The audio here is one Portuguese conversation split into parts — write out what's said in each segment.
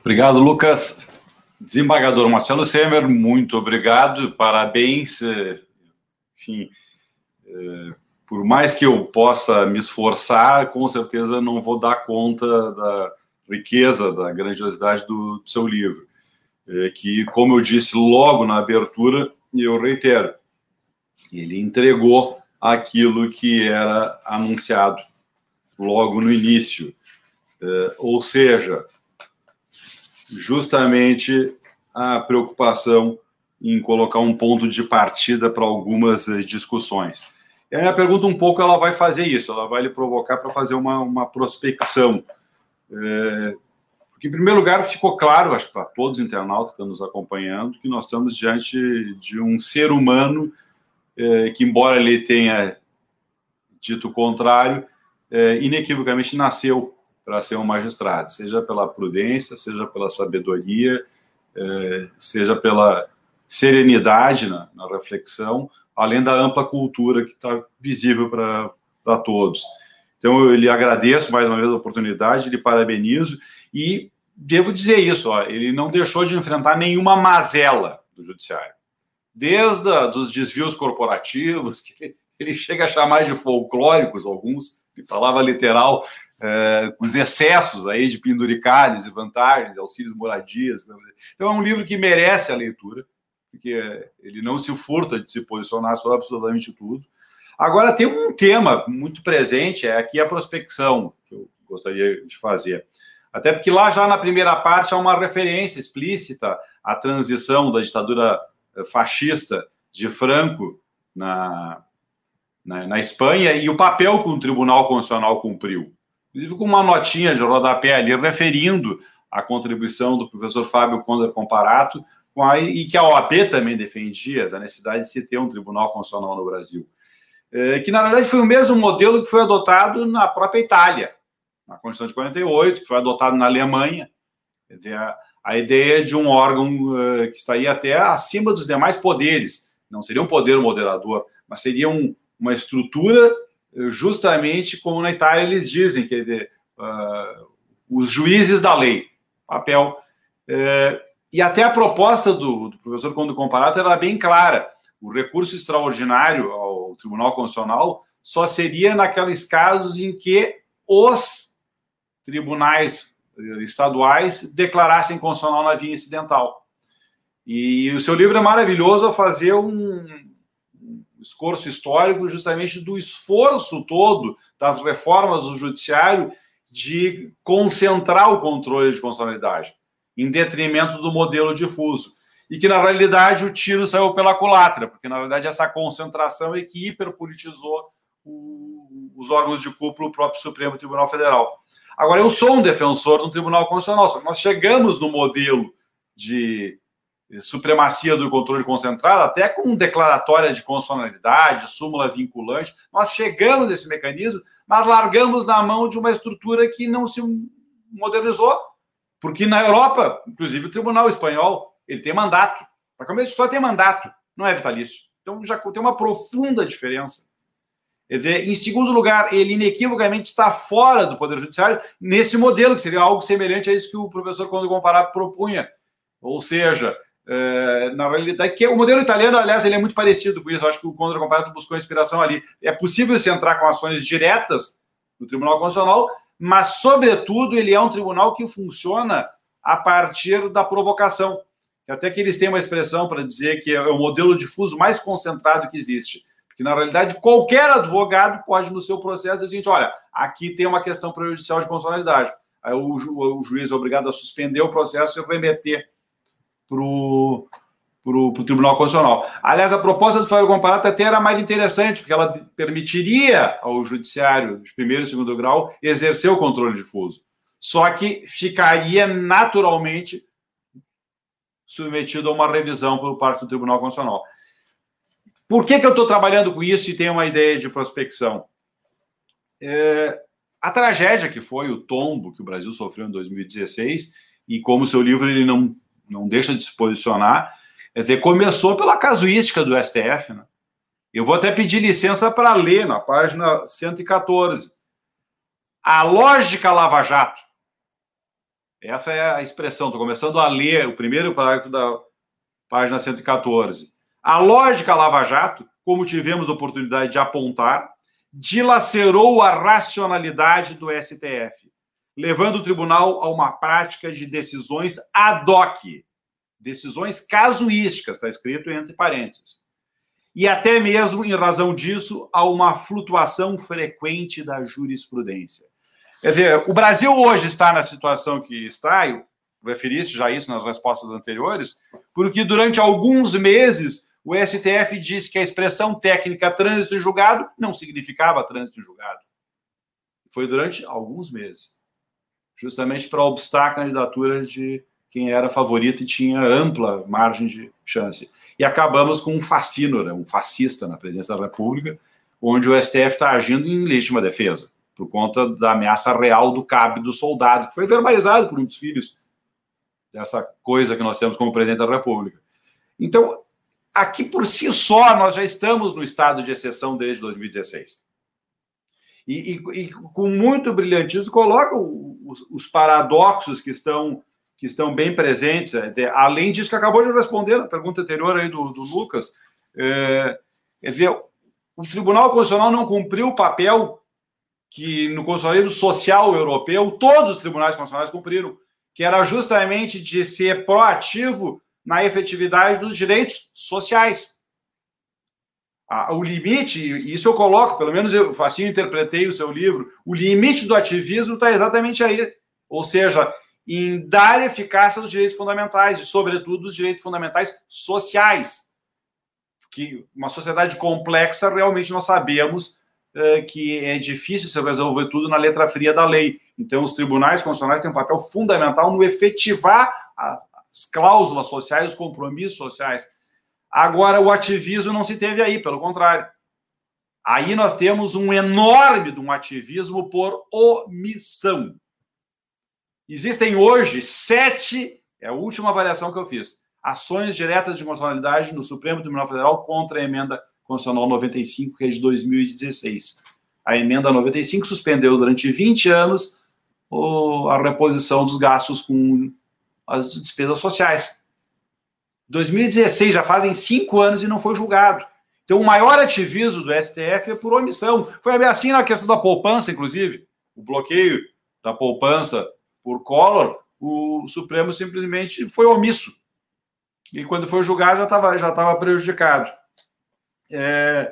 Obrigado, Lucas. Desembargador Marcelo Semer, muito obrigado, parabéns. Eh, enfim, eh, por mais que eu possa me esforçar, com certeza não vou dar conta da riqueza, da grandiosidade do, seu livro. É que, como eu disse logo na abertura, e eu reitero, ele entregou aquilo que era anunciado logo no início. Ou seja, justamente a preocupação em colocar um ponto de partida para algumas eh, discussões. E a pergunta um pouco ela vai fazer isso, ela vai lhe provocar para fazer uma, uma prospecção. É, porque, em primeiro lugar, ficou claro, acho para todos os internautas que estão nos acompanhando, que nós estamos diante de um ser humano é, que, embora ele tenha dito o contrário, é, inequivocamente nasceu para ser um magistrado, seja pela prudência, seja pela sabedoria, é, seja pela serenidade na, na, reflexão, além da ampla cultura que está visível para todos. Então, eu lhe agradeço mais uma vez a oportunidade, lhe parabenizo e devo dizer isso, ó, ele não deixou de enfrentar nenhuma mazela do judiciário. Desde a, dos desvios corporativos, que ele chega a chamar de folclóricos alguns, de palavra literal, é, os excessos aí de penduricalhos e vantagens, auxílios moradias. Então é um livro que merece a leitura, porque ele não se furta de se posicionar sobre absolutamente tudo. Agora tem um tema muito presente, é aqui a prospecção, que eu gostaria de fazer. Até porque lá já na primeira parte há uma referência explícita à transição da ditadura eh, fascista de Franco na, na, na Espanha e o papel que o Tribunal Constitucional cumpriu inclusive com uma notinha de rodapé ali, referindo a contribuição do professor Fábio Condor Comparato, a, e que a OAB também defendia, da necessidade de se ter um tribunal constitucional no Brasil. É, que, na verdade, foi o mesmo modelo que foi adotado na própria Itália, na Constituição de 48, que foi adotado na Alemanha. A, a ideia de um órgão uh, que estaria até acima dos demais poderes. Não seria um poder moderador, mas seria um, uma estrutura justamente como na Itália eles dizem, que uh, os juízes da lei, papel. Uh, e até a proposta do, do professor Conde Comparato era bem clara. O recurso extraordinário ao Tribunal Constitucional só seria naqueles casos em que os tribunais eh, estaduais declarassem constitucional na via incidental. E o seu livro é maravilhoso a fazer um, esforço histórico justamente do esforço todo das reformas do judiciário de concentrar o controle de constitucionalidade em detrimento do modelo difuso. E que, na realidade, o tiro saiu pela culatra, porque, na verdade, essa concentração é que hiperpolitizou o, os órgãos de cúpula, o próprio Supremo Tribunal Federal. Agora, eu sou um defensor do Tribunal Constitucional, nós chegamos no modelo de supremacia do controle concentrado, até com declaratória de constitucionalidade, súmula vinculante. Nós chegamos a esse mecanismo, mas largamos na mão de uma estrutura que não se modernizou, porque na Europa, inclusive o Tribunal Espanhol, ele tem mandato. Para começo de história, tem mandato, não é vitalício. Então já tem uma profunda diferença. Quer dizer, em segundo lugar, ele inequivocamente está fora do Poder Judiciário nesse modelo, que seria algo semelhante a isso que o professor, quando comparar, propunha. Ou seja, é, na realidade, que o modelo italiano, aliás, ele é muito parecido com isso. Eu acho que o Contra Comparato buscou inspiração ali. É possível se entrar com ações diretas no Tribunal Constitucional, mas, sobretudo, ele é um tribunal que funciona a partir da provocação. Até que eles têm uma expressão para dizer que é o modelo difuso mais concentrado que existe. Porque, na realidade, qualquer advogado pode, no seu processo, dizer: olha, aqui tem uma questão prejudicial de constitucionalidade. Aí o, ju o juiz é obrigado a suspender o processo e remeter para o Tribunal Constitucional. Aliás, a proposta do Fábio Comparato até era mais interessante, porque ela permitiria ao judiciário de primeiro e segundo grau exercer o controle difuso. Só que ficaria naturalmente submetido a uma revisão por parte do Tribunal Constitucional. Por que, que eu estou trabalhando com isso e tenho uma ideia de prospecção? É, a tragédia que foi o tombo que o Brasil sofreu em 2016, e como seu livro ele não não deixa de se posicionar. Quer dizer, começou pela casuística do STF. Né? Eu vou até pedir licença para ler na página 114. A lógica Lava Jato Essa é a expressão. Estou começando a ler o primeiro parágrafo da página 114. A lógica Lava Jato, como tivemos oportunidade de apontar, dilacerou a racionalidade do STF, levando o tribunal a uma prática de decisões ad hoc, decisões casuísticas, está escrito entre parênteses. E até mesmo, em razão disso, a uma flutuação frequente da jurisprudência. Quer dizer, o Brasil hoje está na situação que está, eu referiste já isso nas respostas anteriores, porque durante alguns meses o STF disse que a expressão técnica trânsito em julgado não significava trânsito em julgado. Foi durante alguns meses, justamente para obstar a candidatura de quem era favorito e tinha ampla margem de chance. E acabamos com um fascínora, um fascista na presidência da República, onde o STF está agindo em legítima defesa por conta da ameaça real do cabo do soldado, que foi verbalizado por um dos filhos dessa coisa que nós temos como presidente da República. Então, aqui por si só, nós já estamos no estado de exceção desde 2016. E, e, e com muito brilhantismo, coloca os, os, paradoxos que estão, que estão bem presentes. É, além disso, que acabou de responder na pergunta anterior aí do, do Lucas, é, quer dizer, o Tribunal Constitucional não cumpriu o papel que no Conselho Social Europeu todos os tribunais constitucionais cumpriram, que era justamente de ser proativo na efetividade dos direitos sociais. O limite, e isso eu coloco, pelo menos eu assim interpretei o seu livro, o limite do ativismo está exatamente aí. Ou seja, em dar eficácia aos direitos fundamentais, e, sobretudo, os direitos fundamentais sociais. Que uma sociedade complexa, realmente nós sabemos é, que é difícil se resolver tudo na letra fria da lei. Então, os tribunais constitucionais têm um papel fundamental no efetivar as cláusulas sociais, os compromissos sociais. Agora, o ativismo não se teve aí, pelo contrário. Aí nós temos um enorme de um ativismo por omissão. Existem hoje sete, é a última avaliação que eu fiz, ações diretas de constitucionalidade no Supremo Tribunal Federal contra a emenda Constitucional 95, que é de 2016. A emenda 95 suspendeu durante 20 anos a reposição dos gastos com as despesas sociais. 2016, já fazem cinco anos e não foi julgado. Então, o maior ativismo do STF é por omissão. Foi assim na questão da poupança, inclusive. O bloqueio da poupança por Collor, o Supremo simplesmente foi omisso. E quando foi julgado, já estava já tava prejudicado é,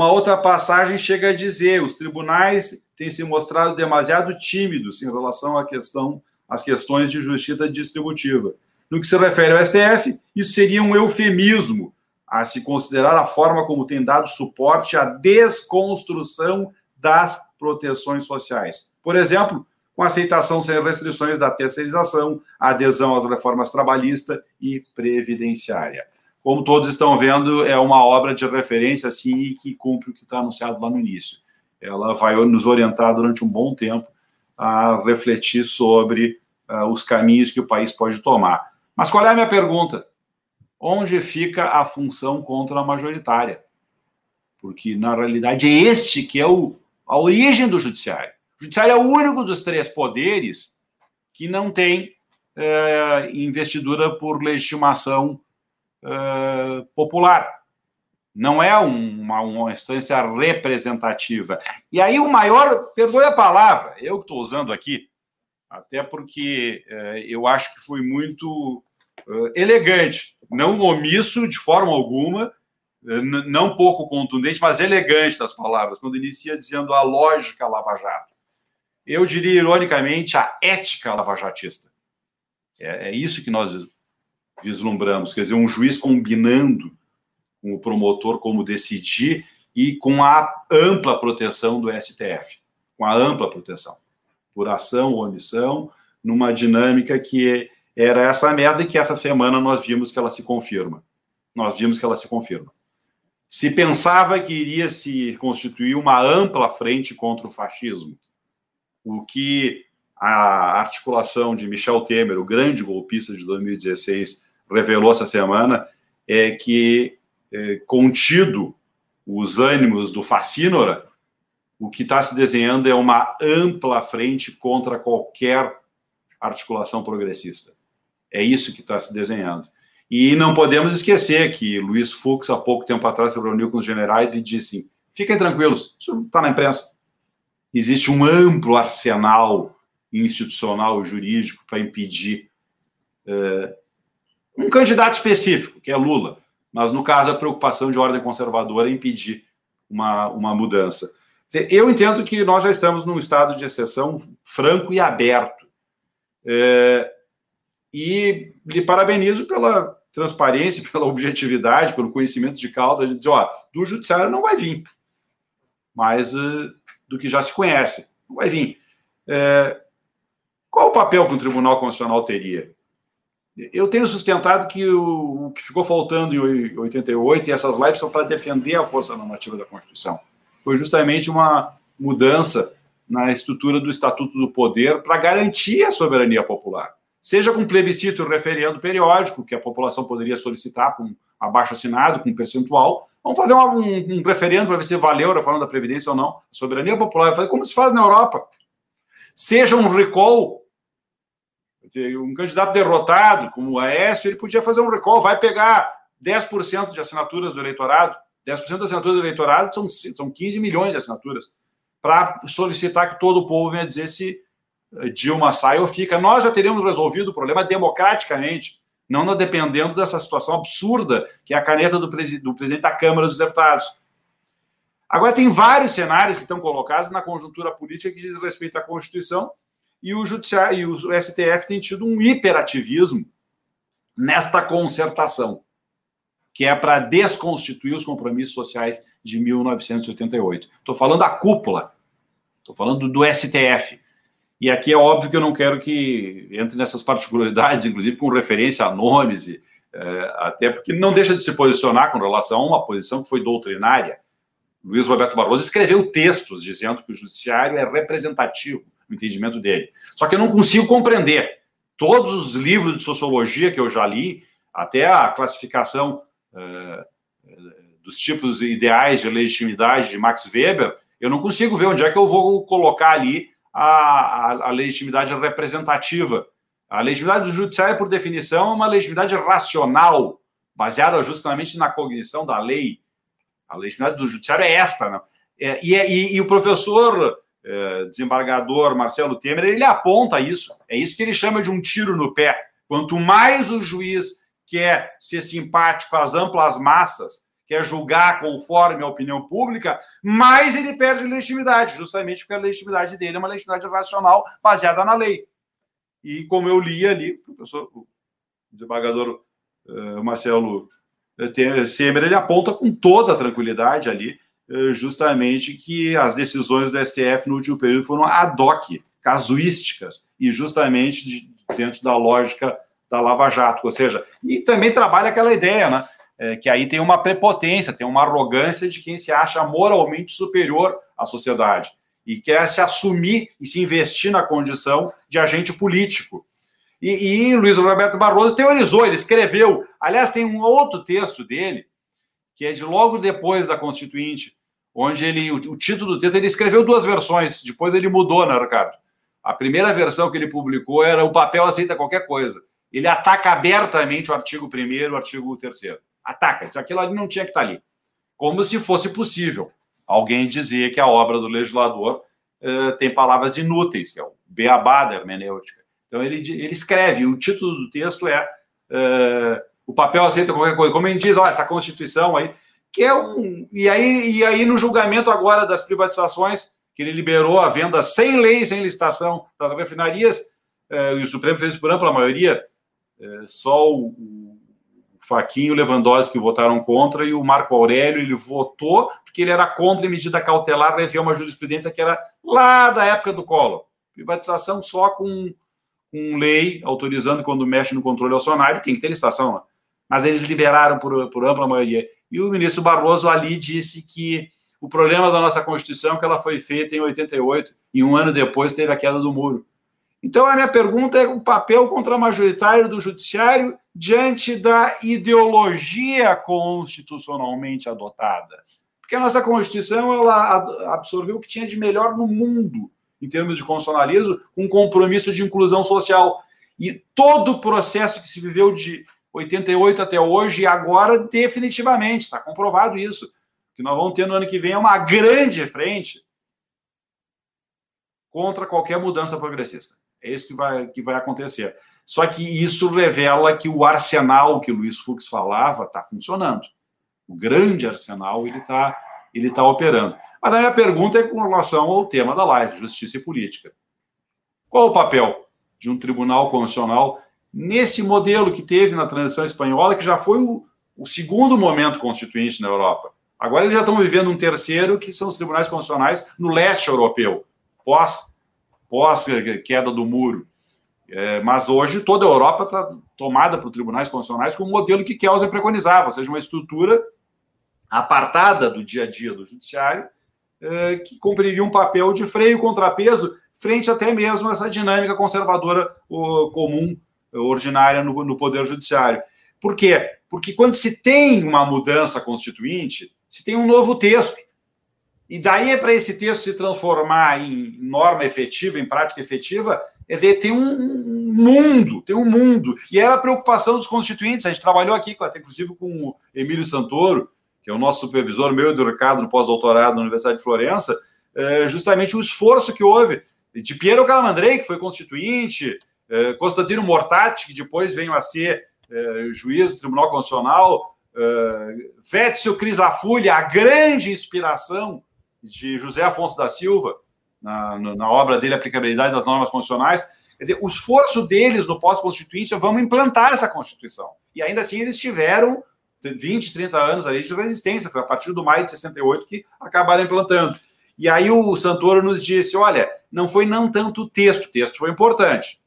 outra passagem, chega a dizer: os tribunais têm se mostrado demasiado tímidos em relação à questão, às questões de justiça distributiva. No que se refere ao STF, isso seria um eufemismo a se considerar a forma como tem dado suporte à desconstrução das proteções sociais. Por exemplo, com aceitação sem restrições da terceirização, adesão às reformas trabalhista e previdenciária como todos estão vendo, é uma obra de referência assim que cumpre o que está anunciado lá no início. Ela vai nos orientar durante um bom tempo a refletir sobre uh, os caminhos que o país pode tomar. Mas qual é a minha pergunta? Onde fica a função contra a majoritária? Porque, na realidade, é este que é o, a origem do judiciário. O judiciário é o único dos três poderes que não tem é, investidura por legitimação uh, popular. Não é uma, uma instância representativa. E aí o maior, perdoe a palavra, eu que estou usando aqui, até porque uh, eu acho que foi muito elegante, não omisso de forma alguma, não pouco contundente, mas elegante das palavras, quando inicia dizendo a lógica lava-jato. Eu diria, ironicamente, a ética lavajatista. É, é isso que nós vislumbramos, quer dizer, um juiz combinando com o promotor como decidir e com a ampla proteção do STF, com a ampla proteção, por ação ou omissão, numa dinâmica que era essa merda que essa semana nós vimos que ela se confirma. Nós vimos que ela se confirma. Se pensava que iria se constituir uma ampla frente contra o fascismo, o que a articulação de Michel Temer, o grande golpista de 2016, revelou essa semana é que, é, contido os ânimos do Facínora, o que está se desenhando é uma ampla frente contra qualquer articulação progressista. É isso que está se desenhando. E não podemos esquecer que Luiz Fux, há pouco tempo atrás, se reuniu com os generais e disse: fiquem tranquilos, isso está na imprensa. Existe um amplo arsenal institucional jurídico para impedir é, um candidato específico, que é Lula. Mas, no caso, a preocupação de ordem conservadora é impedir uma, uma mudança. Eu entendo que nós já estamos num estado de exceção franco e aberto. É, e lhe parabenizo pela transparência, pela objetividade, pelo conhecimento de causa, de dizer, ó, do judiciário não vai vir, mas uh, do que já se conhece, não vai vir. É, qual o papel que o Tribunal Constitucional teria? Eu tenho sustentado que o, o que ficou faltando em 88 e essas lives são para defender a força normativa da Constituição. Foi justamente uma mudança na estrutura do Estatuto do Poder para garantir a soberania popular seja com plebiscito referendo periódico, que a população poderia solicitar com abaixo assinado, com percentual. Vamos fazer um, um, um referendo para ver se valeu a reforma da Previdência ou não. A soberania popular, como se faz na Europa. Seja um recall, um candidato derrotado, como o Aécio, ele podia fazer um recall, vai pegar 10% de assinaturas do eleitorado, 10% das assinaturas do eleitorado são, são 15 milhões de assinaturas, para solicitar que todo o povo venha dizer se Dilma sai ou fica, nós já teríamos resolvido o problema democraticamente, não dependendo dessa situação absurda que é a caneta do, do presidente da Câmara dos Deputados. Agora, tem vários cenários que estão colocados na conjuntura política que diz respeito à Constituição e o e o STF tem tido um hiperativismo nesta concertação, que é para desconstituir os compromissos sociais de 1988. Estou falando da cúpula, estou falando do STF. E aqui é óbvio que eu não quero que entre nessas particularidades, inclusive com referência a nomes, e, é, até porque não deixa de se posicionar com relação a uma posição que foi doutrinária. Luiz Roberto Barroso escreveu textos dizendo que o judiciário é representativo no entendimento dele. Só que eu não consigo compreender. Todos os livros de sociologia que eu já li, até a classificação é, dos tipos ideais de legitimidade de Max Weber, eu não consigo ver onde é que eu vou colocar ali a, a, a legitimidade representativa. A legitimidade do judiciário, por definição, é uma legitimidade racional, baseada justamente na cognição da lei. A legitimidade do judiciário é esta. Né? É, e, e, e, o professor é, desembargador Marcelo Temer, ele aponta isso. É isso que ele chama de um tiro no pé. Quanto mais o juiz quer ser simpático às amplas massas, quer julgar conforme a opinião pública, mais ele perde legitimidade, justamente porque a legitimidade dele é uma legitimidade racional baseada na lei. E como eu li ali, o professor, o desembargador uh, Marcelo uh, Semer, ele aponta com toda tranquilidade ali, uh, justamente que as decisões do STF no último período foram ad hoc, casuísticas, e justamente de, dentro da lógica da Lava Jato, ou seja, e também trabalha aquela ideia, né? É, que aí tem uma prepotência, tem uma arrogância de quem se acha moralmente superior à sociedade e quer se assumir e se investir na condição de agente político. E, e Luiz Roberto Barroso teorizou, ele escreveu. Aliás, tem um outro texto dele, que é de logo depois da Constituinte, onde ele, o, o título do texto, ele escreveu duas versões, depois ele mudou, né, Ricardo? A primeira versão que ele publicou era o papel aceita qualquer coisa. Ele ataca abertamente o artigo 1 e o artigo 3 ataca. Diz aquilo ali não tinha que estar ali. Como se fosse possível alguém dizer que a obra do legislador uh, tem palavras inúteis, que é o beabá da hermenêutica. Então ele, ele escreve, o título do texto é uh, O papel aceita qualquer coisa. Como ele diz, ó, essa Constituição aí, que é um. E aí, e aí, no julgamento agora das privatizações, que ele liberou a venda sem lei, sem licitação das refinarias, uh, e o Supremo fez por ampla maioria, só o Faquinho Lewandowski votaram contra e o Marco Aurélio ele votou porque ele era contra a medida cautelar rever uma jurisprudência que era lá da época do Collor. Privatização só com, com lei autorizando quando mexe no controle acionário, tem que ter licitação, né? mas eles liberaram por, por ampla maioria. E o ministro Barroso ali disse que o problema da nossa Constituição é que ela foi feita em 88 e um ano depois teve a queda do muro. Então, a minha pergunta é o papel contramajoritário do judiciário diante da ideologia constitucionalmente adotada. Porque a nossa Constituição ela absorveu o que tinha de melhor no mundo em termos de constitucionalismo, um compromisso de inclusão social. E todo o processo que se viveu de 88 até hoje, e agora definitivamente, está comprovado isso, que nós vamos ter no ano que vem é uma grande frente contra qualquer mudança progressista. É isso que vai, que vai acontecer. Só que isso revela que o arsenal que o Luiz Fux falava está funcionando. O grande arsenal ele está ele tá operando. Mas a minha pergunta é com relação ao tema da live, justiça e política. Qual o papel de um tribunal constitucional nesse modelo que teve na transição espanhola, que já foi o, o segundo momento constituinte na Europa? Agora eles já estão vivendo um terceiro, que são os tribunais constitucionais no leste europeu, pós, pós queda do muro. É, mas hoje toda a Europa está tomada por tribunais constitucionais com o modelo que Kelsen preconizava, ou seja, uma estrutura apartada do dia a dia do judiciário, é, que cumpriria um papel de freio contrapeso frente até mesmo a essa dinâmica conservadora o, comum, ordinária no, no Poder Judiciário. Por quê? Porque quando se tem uma mudança constituinte, se tem um novo texto. E daí é para esse texto se transformar em norma efetiva, em prática efetiva, é ver, tem um mundo, tem um mundo. E era a preocupação dos constituintes. A gente trabalhou aqui, até inclusive com o Emílio Santoro, que é o nosso supervisor, meu e do Ricardo, no pós-doutorado na Universidade de Florença, é justamente o esforço que houve de Piero Calamandrei, que foi constituinte, é, Constantino Mortati, que depois veio a ser é, juiz do Tribunal Constitucional, Vétio Crisafulli, a grande inspiração de José Afonso da Silva, na, na, obra dele, Aplicabilidade das Normas Constitucionais. Quer dizer, o esforço deles no pós-constituinte é vamos implantar essa Constituição. E ainda assim eles tiveram 20, 30 anos ali de resistência, foi a partir do maio de 68 que acabaram implantando. E aí o Santoro nos disse: olha, não foi não tanto o texto, o texto foi importante.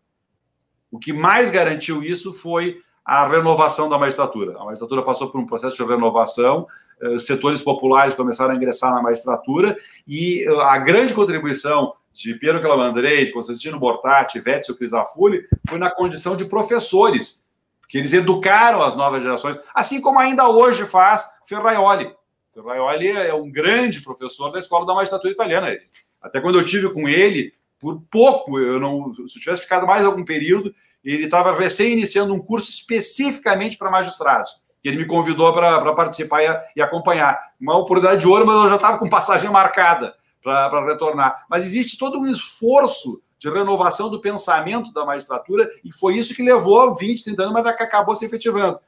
O que mais garantiu isso foi a renovação da magistratura. A magistratura passou por um processo de renovação, eh, setores populares começaram a ingressar na magistratura e eh, a grande contribuição de Piero Calamandrei, de Constantino Bortati, Vétio Crisafulli, foi na condição de professores, que eles educaram as novas gerações, assim como ainda hoje faz Ferraioli. Ferraioli é um grande professor da Escola da Magistratura Italiana. Até quando eu tive com ele, por pouco, eu não, se eu tivesse ficado mais algum período, ele estava recém iniciando um curso especificamente para magistrados, que ele me convidou para participar e, e, acompanhar. Uma oportunidade de ouro, mas eu já estava com passagem marcada para retornar. Mas existe todo um esforço de renovação do pensamento da magistratura, e foi isso que levou 20, 30 anos, mas é que acabou se efetivando.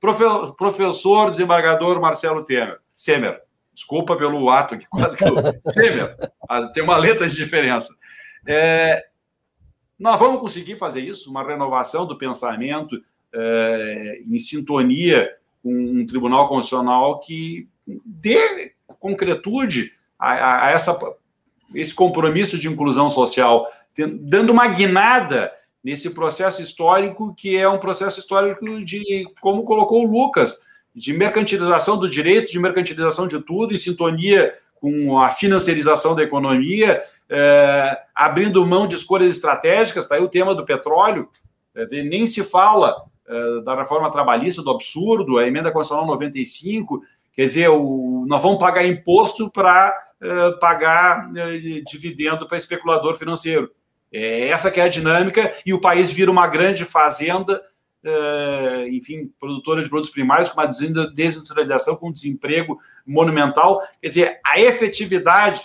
Profe professor desembargador Marcelo Temer, Semer, desculpa pelo ato aqui, quase que eu. Semer, ah, tem uma letra de diferença. É, nós vamos conseguir fazer isso, uma renovação do pensamento é, em sintonia com um tribunal constitucional que dê concretude a, a, a essa, esse compromisso de inclusão social, dando uma guinada nesse processo histórico que é um processo histórico de, como colocou o Lucas, de mercantilização do direito, de mercantilização de tudo, em sintonia com a financiarização da economia, é, abrindo mão de escolhas estratégicas, está aí o tema do petróleo, é, nem se fala é, da reforma trabalhista, do absurdo, a emenda constitucional 95, quer dizer, o, nós vamos pagar imposto para é, pagar é, dividendo para especulador financeiro. É essa que é a dinâmica, e o país vira uma grande fazenda, é, enfim, produtora de produtos primários, com uma desindustrialização, com um desemprego monumental. Quer dizer, a efetividade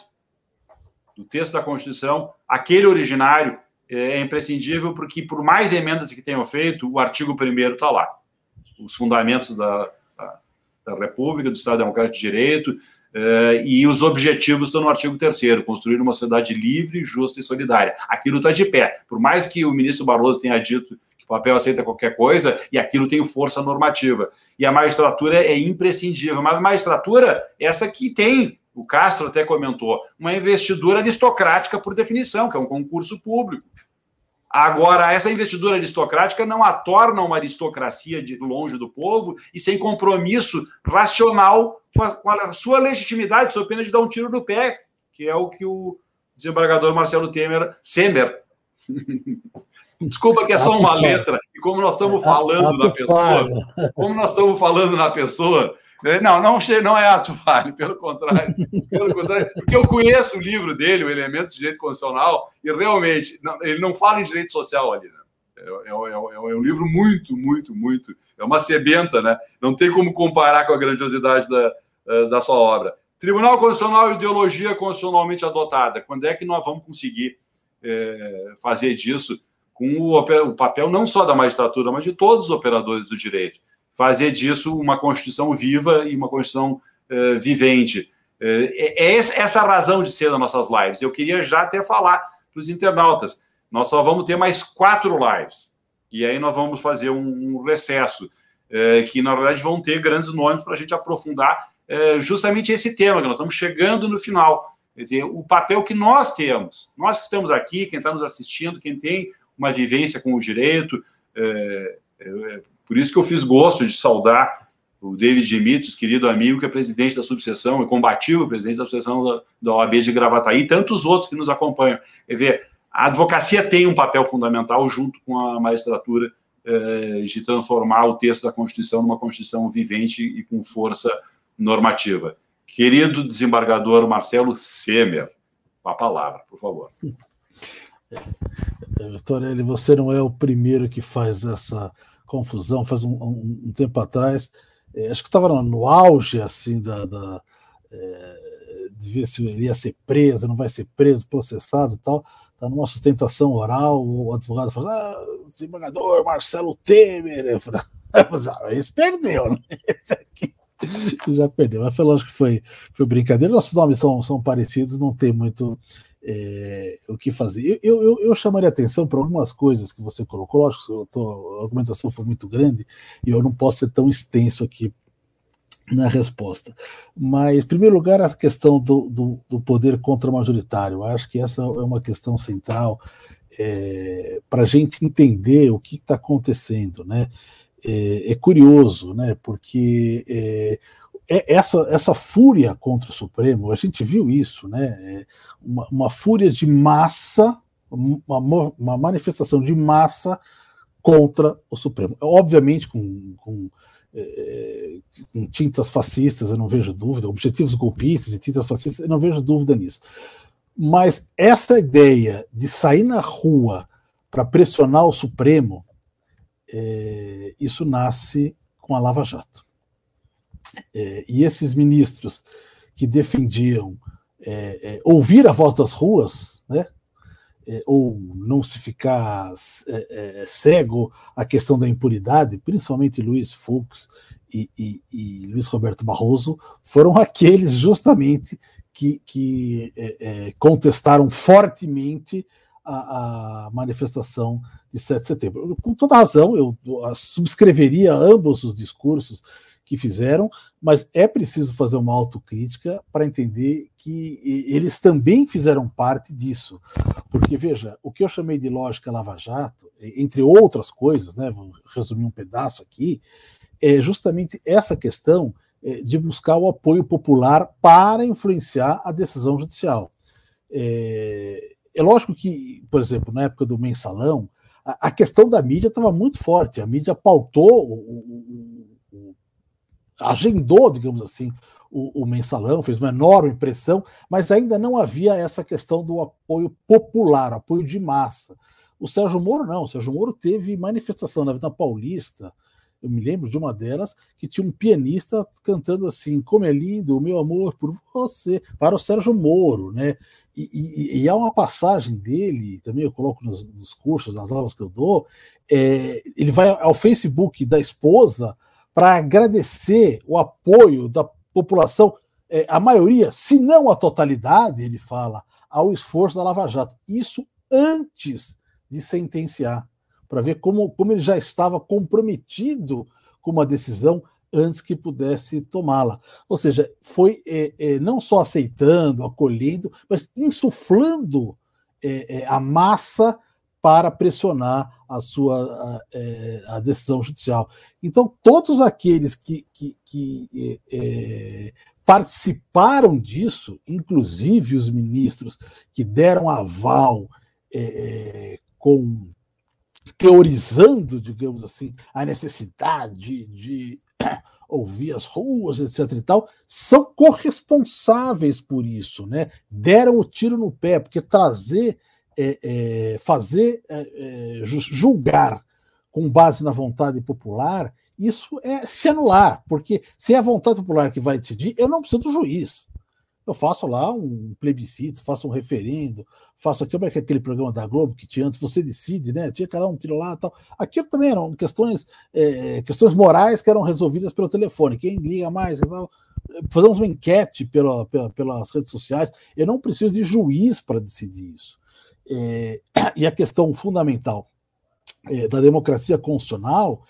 do texto da Constituição, aquele originário, é, é imprescindível, porque por mais emendas que tenham feito, o artigo 1 está lá. Os fundamentos da, da, da, República, do Estado Democrático de Direito, é, e os objetivos estão no artigo 3 construir uma sociedade livre, justa e solidária. Aquilo está de pé. Por mais que o ministro Barroso tenha dito que o papel aceita qualquer coisa, e aquilo tem força normativa. E a magistratura é imprescindível. Mas a magistratura, essa que tem o Castro até comentou, uma investidura aristocrática por definição, que é um concurso público. Agora, essa investidura aristocrática não a torna uma aristocracia de longe do povo e sem compromisso racional com a, com a sua legitimidade, sob pena de dar um tiro no pé, que é o que o desembargador Marcelo Temer, Semer, Desculpa que é só uma letra, e como nós estamos falando na pessoa, como nós estamos falando na pessoa, não, não, não é ato falho, pelo contrário. Pelo contrário, porque eu conheço o livro dele, o Elementos de Direito Constitucional, e realmente não, ele não fala em direito social ali. Né? É, é, é, é, um livro muito, muito, muito. É uma sebenta, né? Não tem como comparar com a grandiosidade da, eh, da sua obra. Tribunal Constitucional ideologia constitucionalmente adotada. Quando é que nós vamos conseguir é, fazer disso com o, o, papel não só da magistratura, mas de todos os operadores do direito? Fazer disso uma Constituição viva e uma Constituição é, vivente. É, é, essa a razão de ser das nossas lives. Eu queria já até falar para os internautas. Nós só vamos ter mais quatro lives. E aí nós vamos fazer um, um recesso, que na verdade vão ter grandes nomes para a gente aprofundar justamente esse tema, que nós estamos chegando no final. Quer dizer, o papel que nós temos, nós que estamos aqui, quem está nos assistindo, quem tem uma vivência com o direito, por isso que eu fiz gosto de saudar o David Dimitrios, querido amigo, que é presidente da subseção e combativo presidente da subseção da, da OAB de Gravataí, e tantos outros que nos acompanham. Quer dizer, a advocacia tem um papel fundamental junto com a magistratura é, de transformar o texto da Constituição numa Constituição vivente e com força normativa. Querido desembargador Marcelo Semer, a palavra, por favor. Vitorelli, você não é o primeiro que faz essa confusão. Faz um, um, um tempo atrás, é, acho que estava no auge assim da, da é, de ver se ele ia ser preso, não vai ser preso, processado e tal. Está numa sustentação oral, o advogado fala: ah, desembargador Marcelo Temer. Eu falei, ah, esse perdeu, né? Esse aqui já perdeu. Mas foi lógico que foi, foi brincadeira. Nossos nomes são, são parecidos, não tem muito é, o que fazer. Eu, eu, eu chamaria atenção para algumas coisas que você colocou. Lógico que a argumentação foi muito grande e eu não posso ser tão extenso aqui na resposta. Mas, em primeiro lugar, a questão do, do, do poder contra-majoritário. Eu acho que essa é uma questão central é, para a gente entender o que está acontecendo, né? é, é curioso, né? Porque é, essa, essa fúria contra o Supremo, a gente viu isso, né? É uma, uma fúria de massa, uma, uma, manifestação de massa contra o Supremo. Obviamente, com, com, é, com, tintas fascistas, eu não vejo dúvida, objetivos golpistas e tintas fascistas, eu não vejo dúvida nisso. Mas essa ideia de sair na rua para pressionar o Supremo, é, isso nasce com a Lava Jato. É, e esses ministros que defendiam é, é ouvir a voz das ruas, né, é, ou não se ficar é, cego à questão da impunidade, principalmente Luiz Fux e, e, e Luiz Roberto Barroso, foram aqueles justamente que, que contestaram fortemente a, a, manifestação de 7 de setembro. Com toda razão, eu subscreveria ambos os discursos que fizeram, mas é preciso fazer uma autocrítica para entender que eles também fizeram parte disso. Porque, veja, o que eu chamei de lógica lava-jato, entre outras coisas, né, vou resumir um pedaço aqui, é justamente essa questão é, de buscar o apoio popular para influenciar a decisão judicial. É, é lógico que, por exemplo, na época do mensalão, a, questão da mídia estava muito forte. A mídia pautou, o, o, agendou, digamos assim, o, mensalão, fez uma enorme impressão, mas ainda não havia essa questão do apoio popular, apoio de massa. O Sérgio Moro não, o Sérgio Moro teve manifestação na Vida Paulista, eu me lembro de uma delas que tinha um pianista cantando assim, como é lindo o meu amor por você, para o Sérgio Moro, né? E, e, e, há uma passagem dele, também eu coloco nos, nos cursos, nas aulas que eu dou, é, ele vai ao Facebook da esposa para agradecer o apoio da população, é, a maioria, se não a totalidade, ele fala, ao esforço da Lava Jato. Isso antes de sentenciar, para ver como, como ele já estava comprometido com uma decisão antes que pudesse tomá-la. Ou seja, foi é, é, não só aceitando, acolhendo, mas insuflando é, é a massa para pressionar a sua a, é, a, decisão judicial. Então, todos aqueles que, que, que é, participaram disso, inclusive os ministros que deram aval com teorizando, digamos assim, a necessidade de ouvir as ruas, etc. e tal, são corresponsáveis por isso, né? Deram o tiro no pé, porque trazer, é, é, fazer, é, é julgar com base na vontade popular, isso é se anular, porque se é a vontade popular que vai decidir, eu não preciso do juiz eu faço lá um plebiscito, faço um referendo, faço aqui, como é que é aquele programa da Globo que tinha antes, você decide, né? Tinha cada um tiro lá e tal. Aquilo também eram questões, é, questões morais que eram resolvidas pelo telefone. Quem liga mais e tal. Fazemos uma enquete pela, pela, pelas redes sociais. Eu não preciso de juiz para decidir isso. É, e a questão fundamental é, da democracia constitucional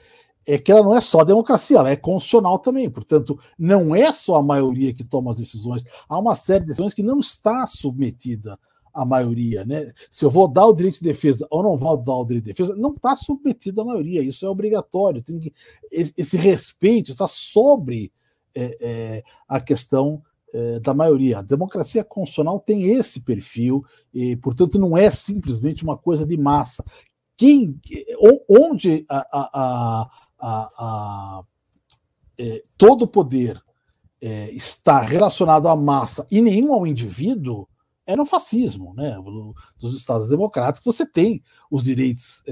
é que ela não é só democracia, ela é constitucional também. Portanto, não é só a maioria que toma as decisões. Há uma série de decisões que não está submetida à maioria. Né? Se eu vou dar o direito de defesa ou não vou dar o direito de defesa, não está submetido à maioria. Isso é obrigatório. Tem que, esse respeito está sobre é, é, a questão é, da maioria. A democracia constitucional tem esse perfil e, portanto, não é simplesmente uma coisa de massa. Quem, onde a, a a, é, todo poder é, está relacionado à massa e nenhum ao indivíduo, é no fascismo, né? Dos Estados democráticos você tem os direitos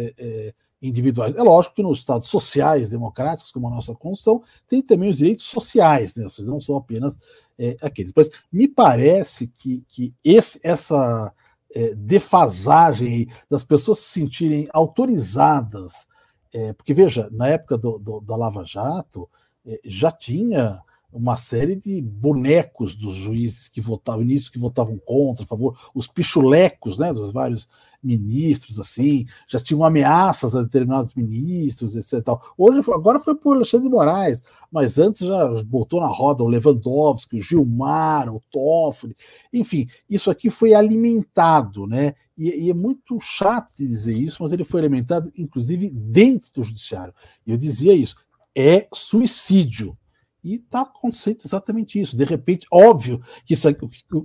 individuais. É lógico que nos Estados sociais democráticos, como a nossa Constituição, tem também os direitos sociais, né? não são apenas é, aqueles. Mas me parece que, que esse, essa é, defasagem das pessoas se sentirem autorizadas é, porque, veja, na época do, do, da Lava Jato, é, já tinha uma série de bonecos dos juízes que votavam nisso, que votavam contra, a favor, os pichulecos né, dos vários ministros, assim, já tinham ameaças a determinados ministros, etc. Tal. Hoje, agora foi por Alexandre de Moraes, mas antes já botou na roda o Lewandowski, o Gilmar, o Toffoli, enfim, isso aqui foi alimentado, né? E, e, é muito chato dizer isso, mas ele foi alimentado, inclusive, dentro do judiciário. Eu dizia isso, é suicídio. E está acontecendo exatamente isso. De repente, óbvio que isso,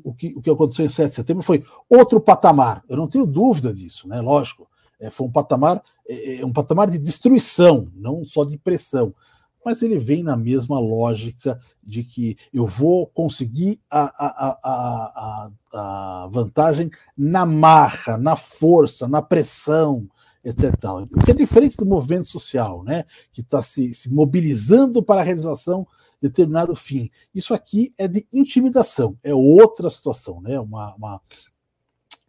o, que, o que aconteceu em 7 de setembro foi outro patamar. Eu não tenho dúvida disso, né? Lógico. É, foi um patamar, é, é um patamar de destruição, não só de pressão. Mas ele vem na mesma lógica de que eu vou conseguir a, a, a, a vantagem na marra, na força, na pressão, etc. O que é diferente do movimento social, né? que está se, se mobilizando para a realização determinado fim. Isso aqui é de intimidação, é outra situação, né? Uma, uma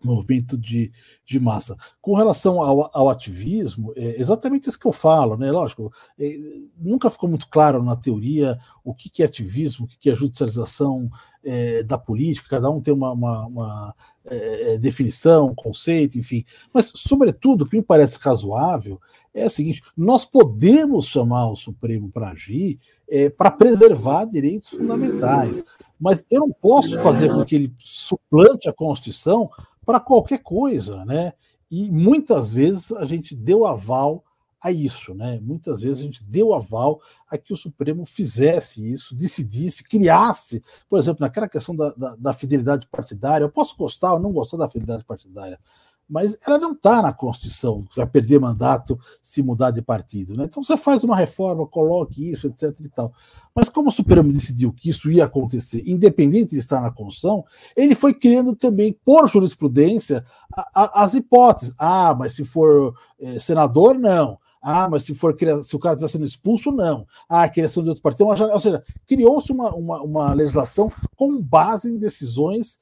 movimento de, de massa. Com relação ao, ao ativismo, é exatamente isso que eu falo, né? Lógico, é, nunca ficou muito claro na teoria o que, que é ativismo, o que, que é judicialização é, da política, cada um tem uma, uma, uma é, é definição, conceito, enfim. Mas, sobretudo, o que me parece razoável é o seguinte: nós podemos chamar o Supremo para agir é, para preservar direitos fundamentais, mas eu não posso fazer com que ele suplante a Constituição para qualquer coisa, né? E muitas vezes a gente deu aval a isso, né? Muitas vezes a gente deu aval a que o Supremo fizesse isso, decidisse, criasse, por exemplo, naquela questão da, da, da fidelidade partidária. Eu posso gostar ou não gostar da fidelidade partidária, mas ela não está na Constituição, vai perder mandato se mudar de partido. Né? Então você faz uma reforma, coloque isso, etc. e tal. Mas como o Supremo decidiu que isso ia acontecer, independente de estar na Constituição, ele foi criando também, por jurisprudência, a, a, as hipóteses. Ah, mas se for é, senador, não. Ah, mas se for se o cara estiver sendo expulso, não. Ah, a criação de outro partido. Ou seja, criou-se uma, uma, uma legislação com base em decisões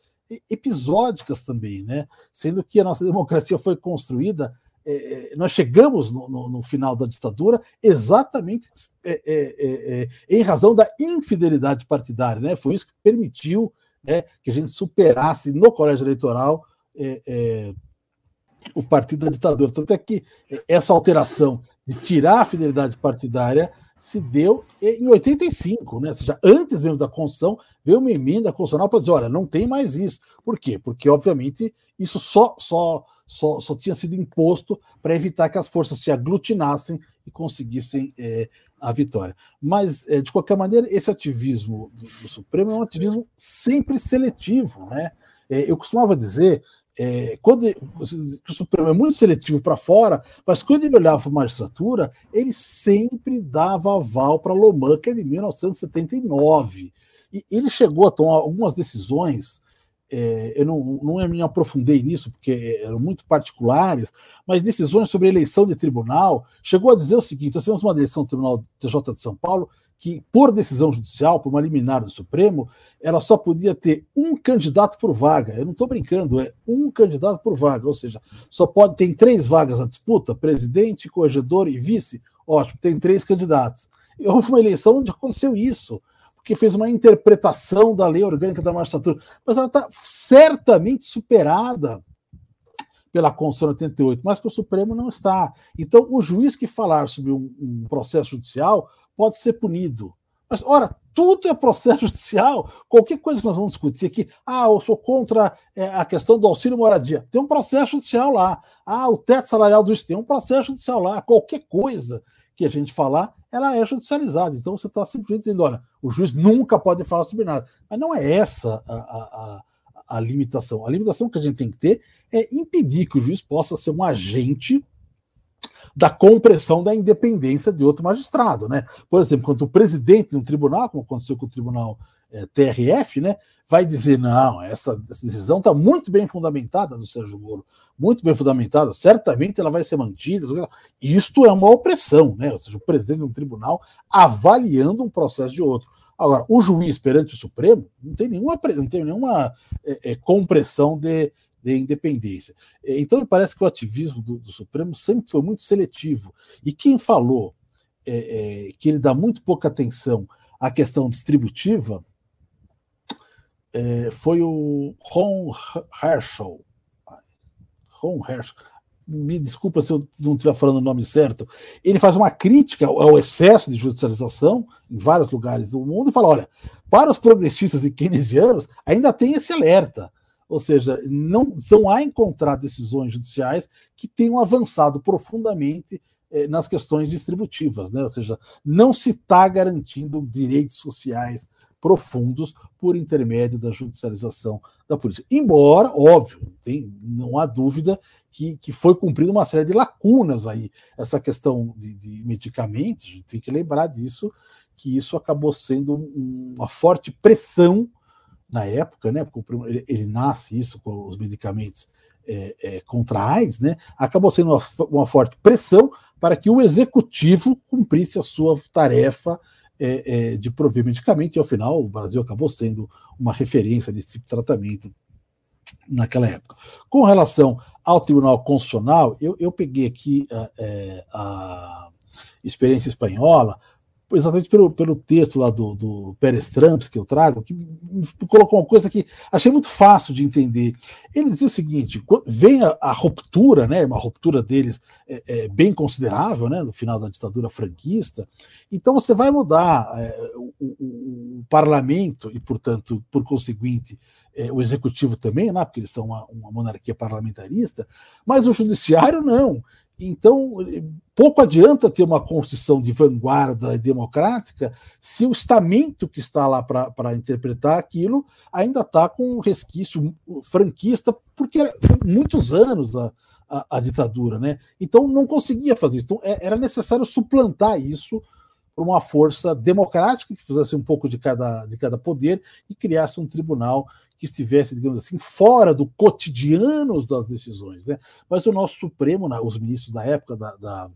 episódicas também, né? Sendo que a nossa democracia foi construída, é, é, nós chegamos no, no, no, final da ditadura exatamente é, é, é, em razão da infidelidade partidária, né? Foi isso que permitiu né, que a gente superasse no colégio eleitoral o partido da ditadura. Tanto é que essa alteração de tirar a fidelidade partidária se deu em 85, né? Ou seja, antes mesmo da Constituição, veio uma emenda constitucional para dizer: olha, não tem mais isso. Por quê? Porque, obviamente, isso só, só, só, só tinha sido imposto para evitar que as forças se aglutinassem e conseguissem é, a vitória. Mas, é, de qualquer maneira, esse ativismo do, do, Supremo é um ativismo sempre seletivo, né? É, eu costumava dizer é, quando o Supremo é muito seletivo para fora, mas quando ele olhava para a magistratura, ele sempre dava aval para Loman, que é de 1979. E ele chegou a tomar algumas decisões, é, eu não, não me aprofundei nisso, porque eram muito particulares, mas decisões sobre eleição de tribunal, chegou a dizer o seguinte: nós temos uma eleição do Tribunal TJ de São Paulo que, por decisão judicial, por uma liminar do Supremo, ela só podia ter um candidato por vaga. Eu não estou brincando, é um candidato por vaga, ou seja, só pode ter três vagas na disputa: presidente, corregedor e vice. Ótimo, tem três candidatos. Houve uma eleição onde aconteceu isso, porque fez uma interpretação da lei orgânica da magistratura, mas ela está certamente superada pela Constituição 88, mas para o Supremo não está. Então, o juiz que falar sobre um, um processo judicial pode ser punido. Mas, ora, tudo é processo judicial. Qualquer coisa que nós vamos discutir aqui, ah, eu sou contra é, a questão do auxílio moradia, tem um processo judicial lá. Ah, o teto salarial do tem um processo judicial lá. Qualquer coisa que a gente falar, ela é judicializada. Então você está simplesmente dizendo, olha, o juiz nunca pode falar sobre nada. Mas não é essa a, a, a, a limitação. A limitação que a gente tem que ter é impedir que o juiz possa ser um agente da compressão da independência de outro magistrado, né? Por exemplo, quando o presidente de um tribunal, como aconteceu com o tribunal é, TRF, né, vai dizer não, essa, essa decisão está muito bem fundamentada do Sérgio Moro, muito bem fundamentada, certamente ela vai ser mantida. Isto é uma opressão, né? Ou seja, o presidente de um tribunal avaliando um processo de outro. Agora, o juiz perante o Supremo não tem nenhuma, não tem nenhuma é, é, compressão de, de independência. É, então, me parece que o ativismo do, do Supremo sempre foi muito seletivo. E quem falou é, é, que ele dá muito pouca atenção à questão distributiva é, foi o Ron Herschel. Ron Herschel. Me desculpa se eu não estiver falando o nome certo. Ele faz uma crítica ao excesso de judicialização em vários lugares do mundo e fala: olha, para os progressistas e keynesianos, ainda tem esse alerta ou seja, não, não há encontrar decisões judiciais que tenham avançado profundamente eh, nas questões distributivas, né? ou seja, não se está garantindo direitos sociais profundos por intermédio da judicialização da polícia. Embora, óbvio, tem, não há dúvida que, que foi cumprida uma série de lacunas aí. Essa questão de, de medicamentos, a gente tem que lembrar disso, que isso acabou sendo uma forte pressão na época, né? Porque ele, ele nasce isso com os medicamentos é, é, contra a AIDS, né? Acabou sendo uma, uma, forte pressão para que o executivo cumprisse a sua tarefa é, é, de prover medicamento, e ao final o Brasil acabou sendo uma referência nesse tipo de tratamento naquela época. Com relação ao Tribunal Constitucional, eu, eu peguei aqui a, é, a experiência espanhola, exatamente pelo, pelo texto lá do, do Pérez Trumps que eu trago, que colocou uma coisa que achei muito fácil de entender. Ele dizia o seguinte: vem a, a ruptura, né, uma ruptura deles é, é, bem considerável, né, no final da ditadura franquista. Então você vai mudar é, o, o, o, parlamento e, portanto, por conseguinte, é, o executivo também, né, porque eles são uma, uma monarquia parlamentarista, mas o judiciário não. Então, pouco adianta ter uma constituição de vanguarda democrática se o estamento que está lá para interpretar aquilo ainda está com um resquício franquista, porque muitos anos a, a, a, ditadura, né? Então não conseguia fazer isso. Então é, era necessário suplantar isso por uma força democrática que fizesse um pouco de cada, de cada poder e criasse um tribunal que estivesse, digamos assim, fora do cotidiano das decisões. Né? Mas o nosso Supremo, os ministros da época da, da,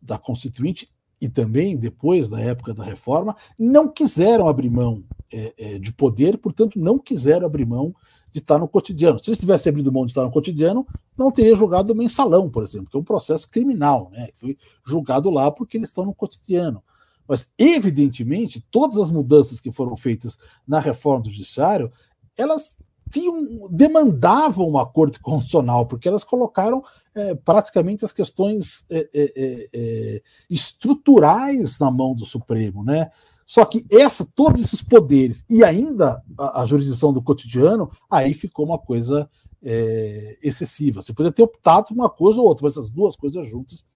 da Constituinte e também depois, na época da reforma, não quiseram abrir mão é, é, de poder, portanto, não quiseram abrir mão de estar no cotidiano. Se eles tivessem abrido mão de estar no cotidiano, não teria julgado o mensalão, por exemplo, que é um processo criminal, né? Foi julgado lá porque eles estão no cotidiano. Mas, evidentemente, todas as mudanças que foram feitas na reforma do judiciário, elas tinham, demandavam uma corte constitucional, porque elas colocaram é, praticamente as questões é, é, é, é estruturais na mão do Supremo, né? Só que essa, todos esses poderes e ainda a, a jurisdição do cotidiano, aí ficou uma coisa é, excessiva. Você poderia ter optado por uma coisa ou outra, mas essas duas coisas juntas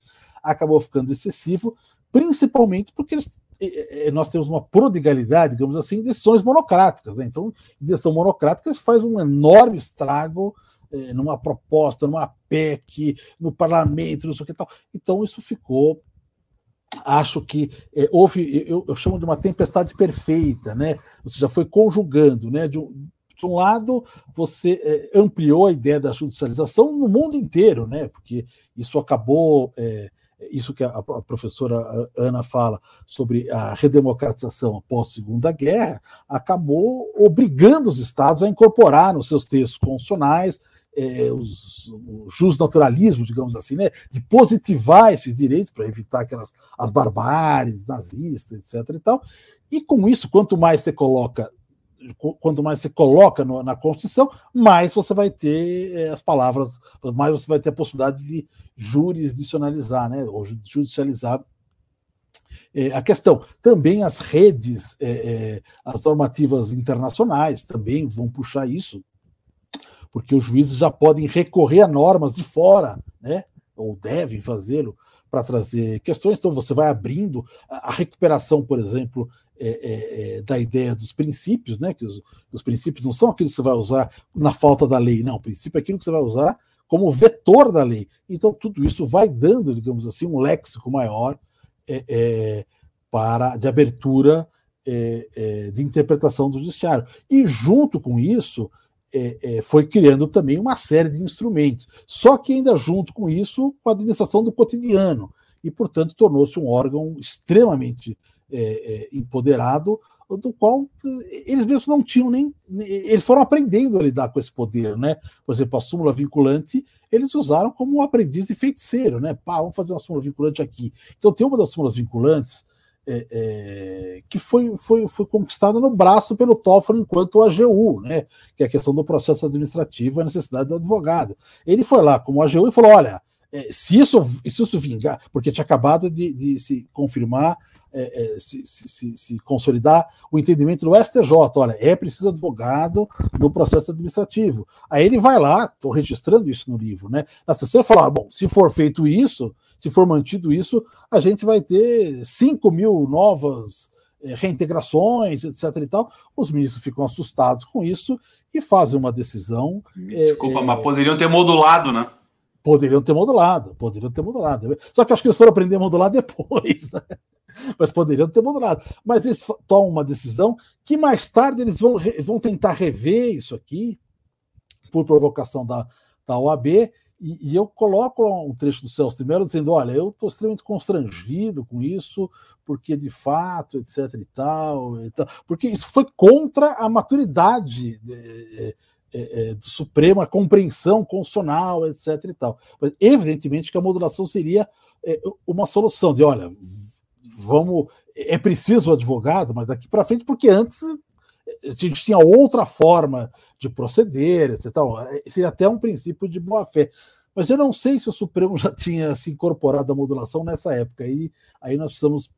acabou ficando excessivo principalmente porque eles, nós temos uma prodigalidade, digamos assim, de decisões monocráticas. Né? Então, decisão monocrática faz um enorme estrago é, numa proposta, numa PEC, no parlamento, não sei o que tal. Então, isso ficou acho que é, houve, eu, eu, chamo de uma tempestade perfeita, né? Você já foi conjugando, né? De um, de um lado, você é, ampliou a ideia da judicialização no mundo inteiro, né? Porque isso acabou, isso que a, a, professora Ana fala sobre a redemocratização após a Segunda Guerra, acabou obrigando os estados a incorporar nos seus textos constitucionais é, os, o justnaturalismo, digamos assim, né, de positivar esses direitos para evitar aquelas as barbáries nazistas, etc. E, tal. e com isso, quanto mais você coloca quanto mais você coloca no, na Constituição, mais você vai ter é, as palavras, mais você vai ter a possibilidade de jurisdicionalizar, né, ou judicializar é, a questão. Também as redes, é, as normativas internacionais também vão puxar isso porque os juízes já podem recorrer a normas de fora, né? ou devem fazê-lo, para trazer questões. Então, você vai abrindo a recuperação, por exemplo, é, é, é, da ideia dos princípios, né? que os, os, princípios não são aqueles que você vai usar na falta da lei, não. O princípio é aquilo que você vai usar como vetor da lei. Então, tudo isso vai dando, digamos assim, um léxico maior é, é, para de abertura é, de interpretação do judiciário. E, junto com isso, é, é, foi criando também uma série de instrumentos, só que ainda junto com isso, com a administração do cotidiano, e, portanto, tornou-se um órgão extremamente é, é empoderado, do qual eles mesmos não tinham nem. Eles foram aprendendo a lidar com esse poder, né? Por exemplo, a súmula vinculante, eles usaram como um aprendiz de feiticeiro, né? Pá, vamos fazer uma súmula vinculante aqui. Então, tem uma das súmulas vinculantes é, é, que foi, foi, foi conquistada no braço pelo Toffoli enquanto AGU, né, que é a questão do processo administrativo a necessidade do advogado. Ele foi lá como AGU e falou: olha, é, se, isso, se isso vingar, porque tinha acabado de, de se confirmar, é, é, se, se, se, consolidar o entendimento do STJ: olha, é preciso advogado no processo administrativo. Aí ele vai lá, estou registrando isso no livro, né? Na sessão falar: bom, se for feito isso se for mantido isso, a gente vai ter 5 mil novas eh, reintegrações, etc. e tal. Os ministros ficam assustados com isso e fazem uma decisão. Desculpa, é, mas poderiam ter modulado, né? Poderiam ter modulado, poderiam ter modulado. Só que acho que eles foram aprender a modular depois, né? Mas poderiam ter modulado. Mas eles tomam uma decisão que mais tarde eles vão, vão tentar rever isso aqui, por provocação da, da OAB, e, e, eu coloco um trecho do Celso de Mello dizendo: olha, eu estou extremamente constrangido com isso, porque de fato, etc. e tal, e tal porque isso foi contra a maturidade de, é, do Supremo, a compreensão constitucional, etc. e tal. Mas, evidentemente que a modulação seria é, uma solução de: olha, vamos. É preciso o advogado, mas daqui para frente, porque antes a gente tinha outra forma de proceder, etc. Seria até um princípio de boa-fé. Mas eu não sei se o Supremo já tinha se incorporado à modulação nessa época. Aí, aí nós precisamos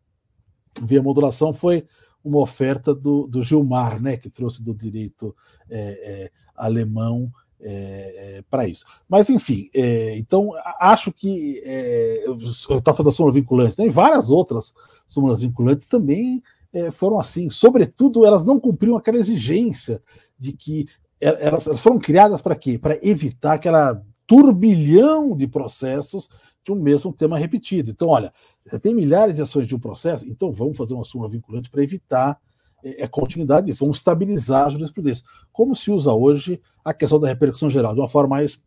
ver. A modulação foi uma oferta do, do Gilmar, né, que trouxe do direito é, é, alemão é, é para isso. Mas, enfim, é, então acho que é, eu estava falando da súmula vinculante, tem várias outras súmulas vinculantes também foram assim. Sobretudo, elas não cumpriam aquela exigência de que elas, elas foram criadas para quê? Para evitar aquela turbilhão de processos de um mesmo tema repetido. Então, olha, você tem milhares de ações de um processo, então vamos fazer uma súmula vinculante para evitar é, a continuidade disso, vamos estabilizar a jurisprudência. Como se usa hoje a questão da repercussão geral, de uma forma mais,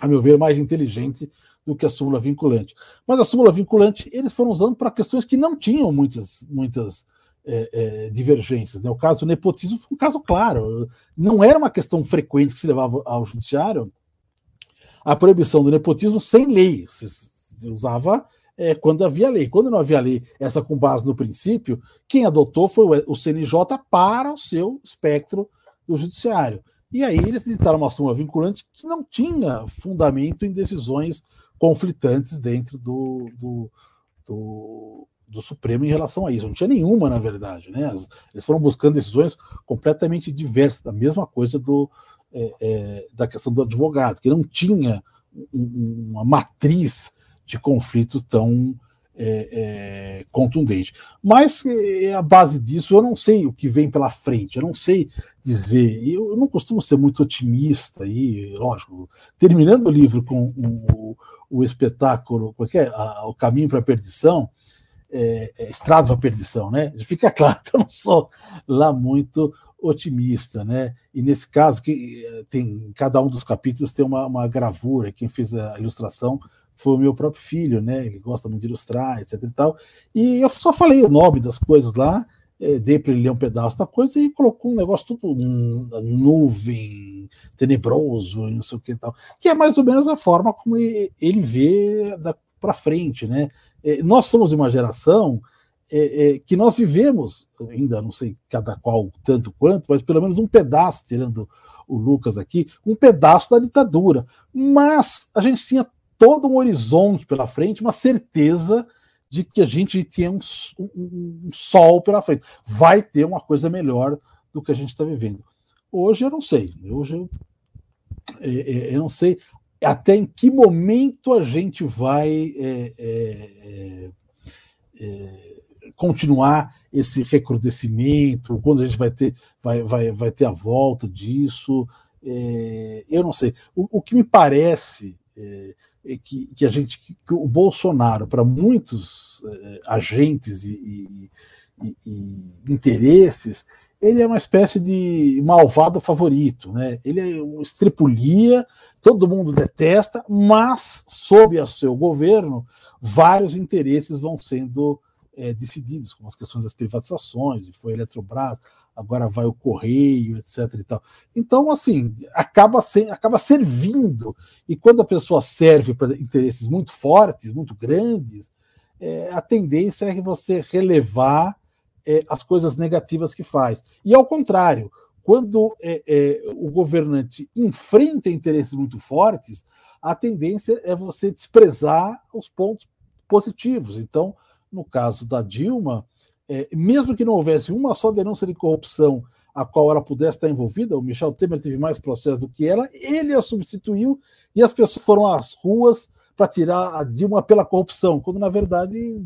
a meu ver, mais inteligente do que a súmula vinculante. Mas a súmula vinculante eles foram usando para questões que não tinham muitas, muitas é, é, divergências. Né? O caso do nepotismo foi um caso claro. Não era uma questão frequente que se levava ao judiciário a proibição do nepotismo sem lei. Se usava é, quando havia lei. Quando não havia lei, essa com base no princípio, quem adotou foi o CNJ para o seu espectro do judiciário. E aí eles editaram uma súmula vinculante que não tinha fundamento em decisões conflitantes dentro do, do, do do Supremo em relação a isso. Não tinha nenhuma, na verdade. Né? As, eles foram buscando decisões completamente diversas, da mesma coisa do, é, é, da questão do advogado, que não tinha uma matriz de conflito tão é, é, contundente. Mas é, a base disso eu não sei o que vem pela frente, eu não sei dizer. Eu não costumo ser muito otimista e, lógico, terminando o livro com o, o espetáculo, é, é? A, o caminho para a perdição, é, é, estrada para a perdição, né? Fica claro que eu não sou lá muito otimista, né? E nesse caso que tem cada um dos capítulos tem uma, uma gravura. Quem fez a ilustração foi o meu próprio filho, né? Ele gosta muito de ilustrar, etc e tal. E eu só falei o nome das coisas lá, é, dei para ele ler um pedaço da coisa e colocou um negócio tudo nuvem, tenebroso, não sei o que e tal. Que é mais ou menos a forma como ele vê para frente, né? É, nós somos de uma geração é, é, que nós vivemos, ainda não sei cada qual tanto quanto, mas pelo menos um pedaço, tirando o Lucas aqui, um pedaço da ditadura. Mas a gente tinha todo um horizonte pela frente, uma certeza de que a gente tinha um, um, um sol pela frente. Vai ter uma coisa melhor do que a gente está vivendo. Hoje eu não sei. Hoje eu, é, é, eu não sei até em que momento a gente vai é, é, é, continuar esse recrudescimento, quando a gente vai ter, vai, vai, vai ter a volta disso. É, eu não sei. O, o que me parece que, que a gente, que o Bolsonaro, para muitos eh, agentes e, e, e, interesses, ele é uma espécie de malvado favorito, né? Ele é um estripulia, todo mundo detesta, mas sob o seu governo, vários interesses vão sendo é, decididos, como as questões das privatizações, e foi a Eletrobras, agora vai o correio, etc. E tal. Então, assim, acaba, ser, acaba servindo. E quando a pessoa serve para interesses muito fortes, muito grandes, é, a tendência é que você relevar é, as coisas negativas que faz. E ao contrário, quando é, é o governante enfrenta interesses muito fortes, a tendência é você desprezar os pontos positivos. Então, no caso da Dilma, é, mesmo que não houvesse uma só denúncia de corrupção a qual ela pudesse estar envolvida, o Michel Temer teve mais processos do que ela, ele a substituiu e as pessoas foram às ruas para tirar a Dilma pela corrupção, quando na verdade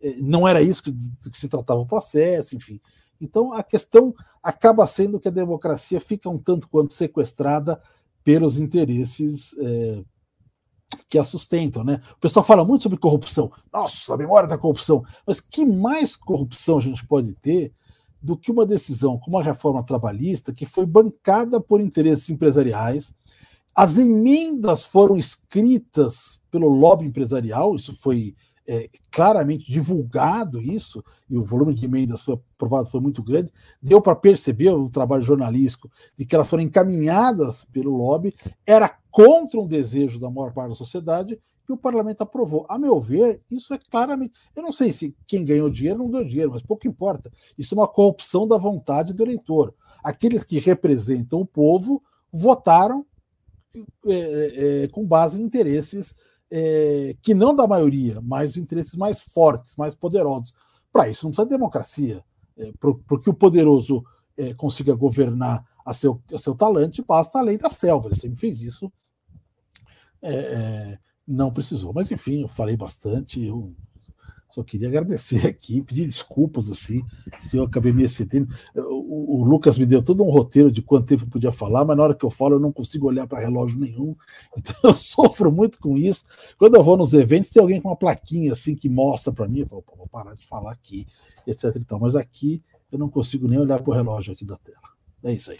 é, não era isso que, que se tratava o processo, enfim. Então a questão acaba sendo que a democracia fica um tanto quanto sequestrada pelos interesses é, que a sustentam, né? O pessoal fala muito sobre corrupção. Nossa, a memória da corrupção. Mas que mais corrupção a gente pode ter do que uma decisão como a reforma trabalhista que foi bancada por interesses empresariais? As emendas foram escritas pelo lobby empresarial, isso foi é, claramente divulgado isso, e o volume de emendas foi aprovado foi muito grande, deu para perceber o trabalho jornalístico de que elas foram encaminhadas pelo lobby, era contra um desejo da maior parte da sociedade, e o parlamento aprovou. A meu ver, isso é claramente. Eu não sei se quem ganhou dinheiro não ganhou dinheiro, mas pouco importa. Isso é uma corrupção da vontade do eleitor. Aqueles que representam o povo votaram é, é, com base em interesses é, que não da maioria, mas interesses mais fortes, mais poderosos. Para isso não precisa de democracia. É, Para que o poderoso é, consiga governar a seu, a seu talento, basta a lei da selva. Ele sempre fez isso. É, é, não precisou. Mas enfim, eu falei bastante. Eu só queria agradecer aqui, pedir desculpas assim, se eu acabei me excedendo. O, o, Lucas me deu todo um roteiro de quanto tempo eu podia falar, mas na hora que eu falo eu não consigo olhar para relógio nenhum. Então eu sofro muito com isso. Quando eu vou nos eventos, tem alguém com uma plaquinha assim que mostra para mim, eu falo, vou parar de falar aqui, etc. E tal. Mas aqui eu não consigo nem olhar para o relógio aqui da tela. É isso aí.